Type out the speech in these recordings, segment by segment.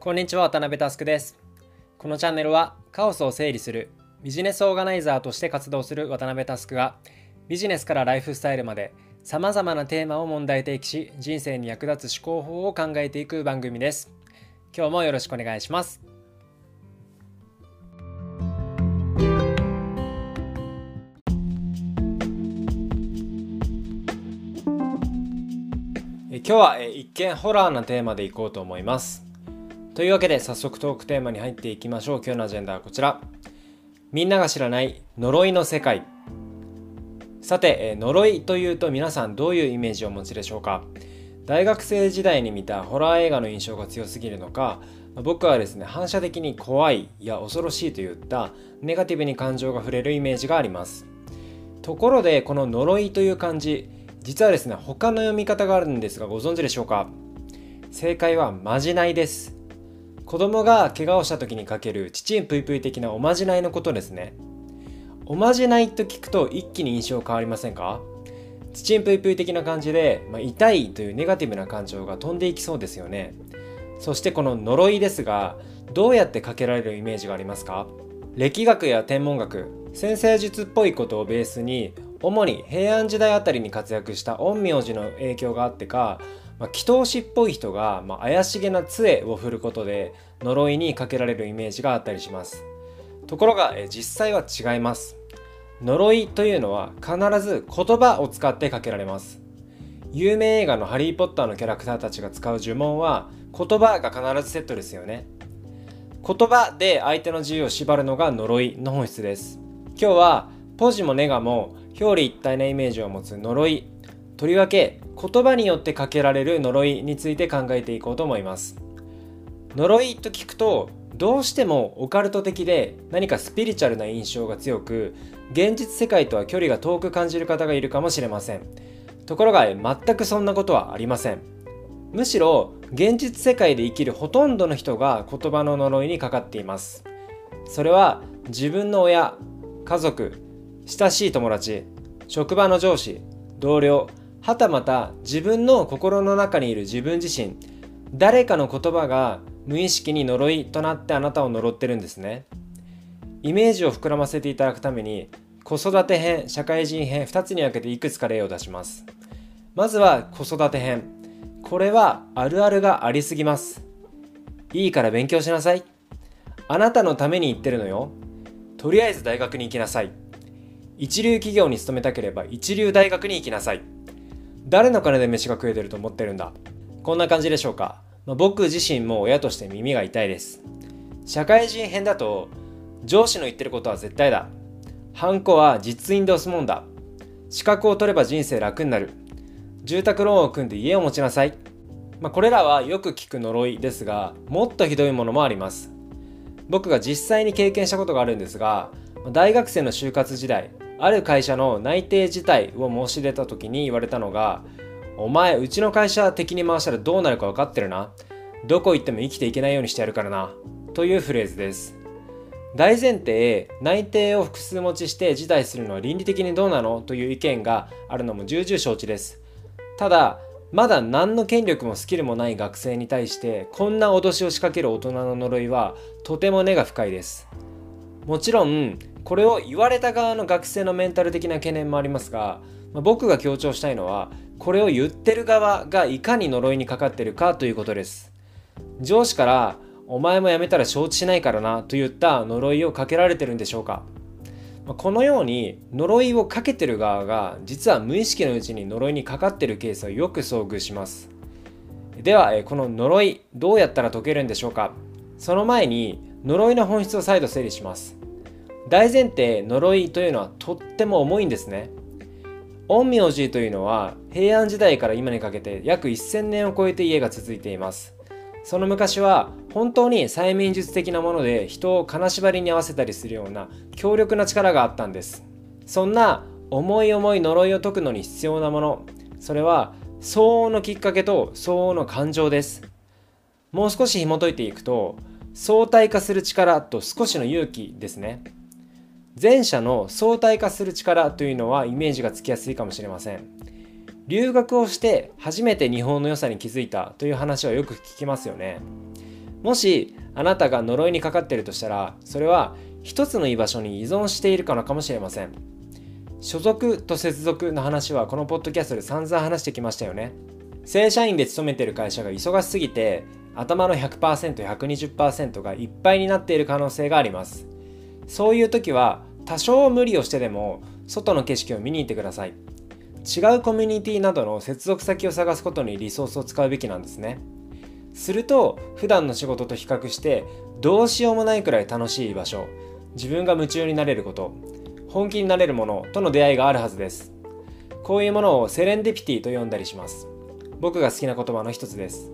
こんにちは渡辺佑です。このチャンネルはカオスを整理するビジネスオーガナイザーとして活動する渡辺佑がビジネスからライフスタイルまで様々なテーマを問題提起し人生に役立つ思考法を考えていく番組です。今日もよろしくお願いします。今日は一見ホラーなテーマでいこうと思います。というわけで早速トークテーマに入っていきましょう。今日のアジェンダはこちら。みんなが知らない呪いの世界。さて呪いというと皆さんどういうイメージをお持ちでしょうか？大学生時代に見たホラー映画の印象が強すぎるのか僕はですね反射的に怖いや恐ろしいといったネガティブに感情が触れるイメージがあります。ところでこの呪いという漢字実はですね他の読み方があるんですがご存知でしょうか？正解はまじないです。子供が怪我をした時にかけるチチンプイプイ的なおまじないのことですね。おまじないと聞くと一気に印象変わりませんか？チチンプイプイ的な感じで、まあ、痛いというネガティブな感情が飛んでいきそうですよね。そしてこの呪いですがどうやってかけられるイメージがありますか？歴学や天文学先生術っぽいことをベースに主に平安時代あたりに活躍した陰陽師の影響があってか、まあ、祈祷師っぽい人が、まあ、怪しげな杖を振ることで呪いにかけられるイメージがあったりします。ところがえ実際は違います。呪いというのは必ず言葉を使ってかけられます。有名映画のハリー・ポッターのキャラクターたちが使う呪文は言葉が必ずセットですよね。言葉で相手の自由を縛るのが呪いの本質です。今日はポジもネガも表裏一体なイメージを持つ呪い。とりわけ言葉によってかけられる呪いについて考えていこうと思います。呪いと聞くとどうしてもオカルト的で何かスピリチュアルな印象が強く現実世界とは距離が遠く感じる方がいるかもしれません。ところが全くそんなことはありません。むしろ現実世界で生きるほとんどの人が言葉の呪いにかかっています。それは自分の親家族親しい友達職場の上司同僚はたまた自分の心の中にいる自分自身誰かの言葉が無意識に呪いとなってあなたを呪ってるんですね。イメージを膨らませていただくために子育て編社会人編2つに分けていくつか例を出します。まずは子育て編。これはあるあるがありすぎます。いいから勉強しなさい。あなたのために言ってるのよ。とりあえず大学に行きなさい。一流企業に勤めたければ一流大学に行きなさい。誰の金で飯が食えてると思ってるんだ？こんな感じでしょうか、まあ、僕自身も親として耳が痛いです。社会人編だと上司の言ってることは絶対だ。ハンコは実印で押すもんだ。資格を取れば人生楽になる。住宅ローンを組んで家を持ちなさい、まあ、これらはよく聞く呪いですがもっとひどいものもあります。僕が実際に経験したことがあるんですが大学生の就活時代ある会社の内定辞退を申し出た時に言われたのが「お前うちの会社敵に回したらどうなるか分かってるな。どこ行っても生きていけないようにしてやるからな」というフレーズです。大前提内定を複数持ちして辞退するのは倫理的にどうなの？という意見があるのも重々承知です。ただまだ何の権力もスキルもない学生に対してこんな脅しを仕掛ける大人の呪いはとても根が深いです。もちろんこれを言われた側の学生のメンタル的な懸念もありますが、ま、僕が強調したいのはこれを言ってる側がいかに呪いにかかってるかということです。上司から「お前も辞めたら承知しないからな」といった呪いをかけられてるんでしょうか。このように呪いをかけてる側が実は無意識のうちに呪いにかかってるケースをよく遭遇します。ではこの呪いどうやったら解けるんでしょうか。その前に呪いの本質を再度整理します。大前提呪いというのはとっても重いんですね。陰陽師というのは平安時代から今にかけて約1000年を超えて家が続いています。その昔は本当に催眠術的なもので人を金縛りに合わせたりするような強力な力があったんです。そんな重い重い呪いを解くのに必要なもの。それは相応のきっかけと相応の感情です。もう少し紐解いていくと相対化する力と少しの勇気ですね。前者の相対化する力というのはイメージがつきやすいかもしれません。留学をして初めて日本の良さに気づいたという話はよく聞きますよね。もしあなたが呪いにかかっているとしたらそれは一つの居場所に依存しているからかもしれません。所属と接続の話はこのポッドキャストで散々話してきましたよね。正社員で勤めてる会社が忙しすぎて頭の 100%120% がいっぱいになっている可能性があります。そういう時は多少無理をしてでも外の景色を見に行ってください。違うコミュニティなどの接続先を探すことにリソースを使うべきなんですね。すると普段の仕事と比較してどうしようもないくらい楽しい場所自分が夢中になれること本気になれるものとの出会いがあるはずです。こういうものをセレンディピティと呼んだりします。僕が好きな言葉の一つです。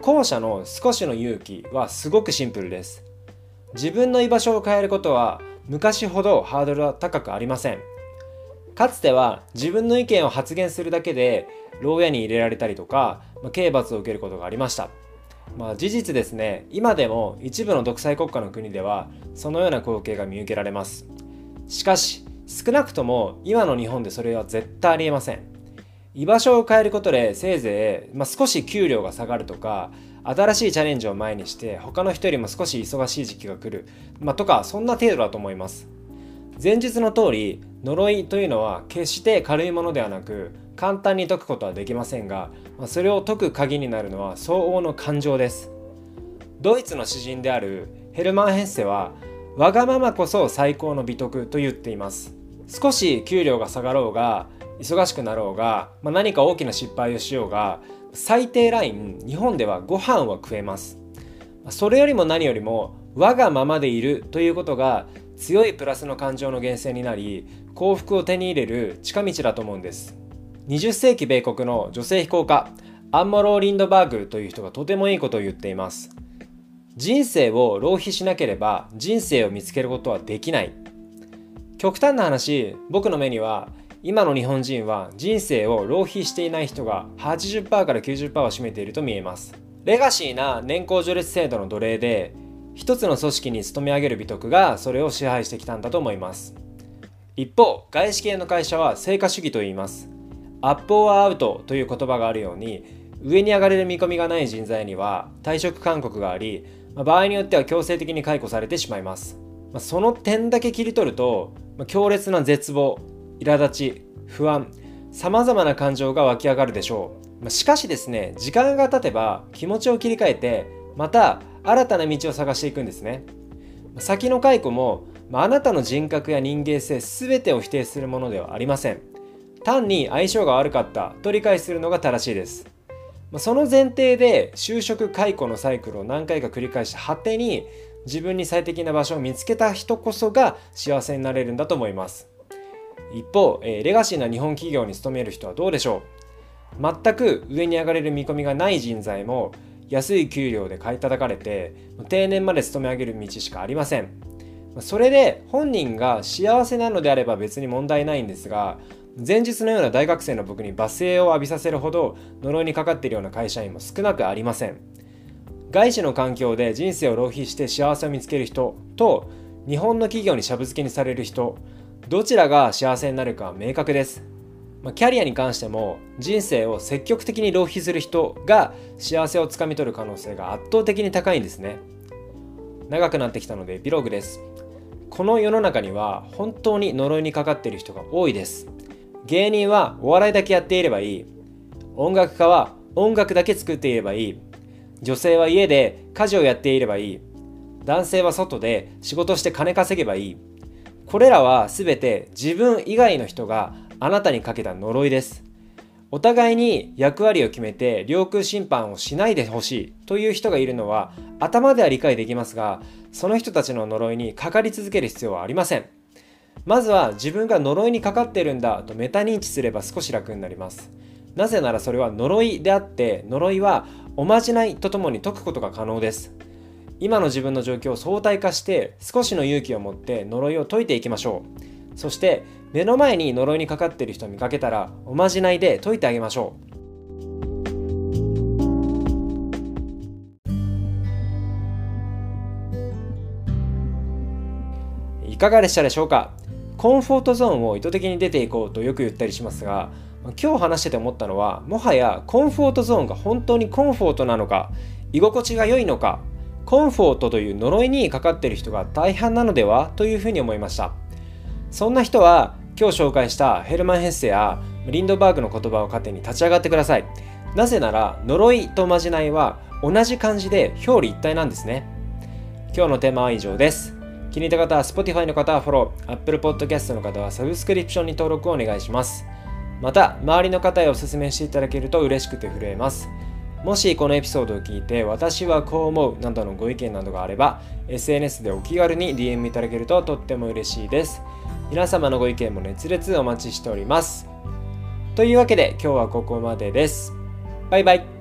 後者の少しの勇気はすごくシンプルです。自分の居場所を変えることは昔ほどハードルは高くありません。かつては自分の意見を発言するだけで牢屋に入れられたりとか、まあ、刑罰を受けることがありました。まあ事実ですね。今でも一部の独裁国家の国ではそのような光景が見受けられます。しかし少なくとも今の日本でそれは絶対ありえません。居場所を変えることでせいぜい、まあ、少し給料が下がるとか新しいチャレンジを前にして他の人よりも少し忙しい時期が来る、まあ、とかそんな程度だと思います。前日の通り呪いというのは決して軽いものではなく簡単に解くことはできませんが、まあ、それを解く鍵になるのは相応の感情です。ドイツの詩人であるヘルマン・ヘッセはわがままこそ最高の美徳と言っています。少し給料が下がろうが忙しくなろうが、まあ、何か大きな失敗をしようが最低ライン日本ではご飯は食えます。それよりも何よりも我がままでいるということが強いプラスの感情の源泉になり幸福を手に入れる近道だと思うんです。20世紀米国の女性飛行家アンモロー・リンドバーグという人がとてもいいことを言っています。人生を浪費しなければ人生を見つけることはできない。極端な話僕の目には今の日本人は人生を浪費していない人が80%から90%を占めていると見えます。レガシーな年功序列制度の奴隷で一つの組織に勤め上げる美徳がそれを支配してきたんだと思います。一方外資系の会社は成果主義と言います。アップオアアウトという言葉があるように上に上がれる見込みがない人材には退職勧告があり場合によっては強制的に解雇されてしまいます。その点だけ切り取ると強烈な絶望苛立ち不安さまざまな感情が湧き上がるでしょう。しかしですね時間が経てば気持ちを切り替えてまた新たな道を探していくんですね。先の解雇もあなたの人格や人間性全てを否定するものではありません。単に相性が悪かったと理解するのが正しいです。その前提で就職解雇のサイクルを何回か繰り返した果てに自分に最適な場所を見つけた人こそが幸せになれるんだと思います。一方、えー、レガシーな日本企業に勤める人はどうでしょう？全く上に上がれる見込みがない人材も安い給料で買い叩かれて定年まで勤め上げる道しかありません。それで本人が幸せなのであれば別に問題ないんですが前日のような大学生の僕に罵声を浴びさせるほど呪いにかかっているような会社員も少なくありません。外資の環境で人生を浪費して幸せを見つける人と日本の企業にしゃぶ漬けにされる人どちらが幸せになるかは明確です。まあ、キャリアに関しても人生を積極的に浪費する人が幸せをつかみ取る可能性が圧倒的に高いんですね。長くなってきたのでエピローグです。この世の中には本当に呪いにかかっている人が多いです。芸人はお笑いだけやっていればいい。音楽家は音楽だけ作っていればいい。女性は家で家事をやっていればいい。男性は外で仕事して金稼げばいい。これらは全て自分以外の人があなたにかけた呪いです。お互いに役割を決めて領空侵犯をしないでほしいという人がいるのは頭では理解できますがその人たちの呪いにかかり続ける必要はありません。まずは自分が呪いにかかってるんだとメタ認知すれば少し楽になります。なぜならそれは呪いであって呪いはおまじないとともに解くことが可能です。今の自分の状況を相対化して少しの勇気を持って呪いを解いていきましょう。そして目の前に呪いにかかっている人を見かけたらおまじないで解いてあげましょう。いかがでしたでしょうか？コンフォートゾーンを意図的に出ていこうとよく言ったりしますが今日話してて思ったのはもはやコンフォートゾーンが本当にコンフォートなのか居心地が良いのかコンフォートという呪いにかかっている人が大半なのではというふうに思いました。そんな人は今日紹介したヘルマン・ヘッセやリンドバーグの言葉を糧に立ち上がってください。なぜなら呪いとまじないは同じ漢字で表裏一体なんですね。今日のテーマは以上です。気に入った方は Spotify の方はフォロー。Apple Podcast の方はサブスクリプションに登録をお願いします。また周りの方へお勧めしていただけると嬉しくて震えます。もしこのエピソードを聞いて私はこう思うなどのご意見などがあれば SNS でお気軽に DM いただけるととっても嬉しいです。皆様のご意見も熱烈お待ちしております。というわけで今日はここまでです。バイバイ。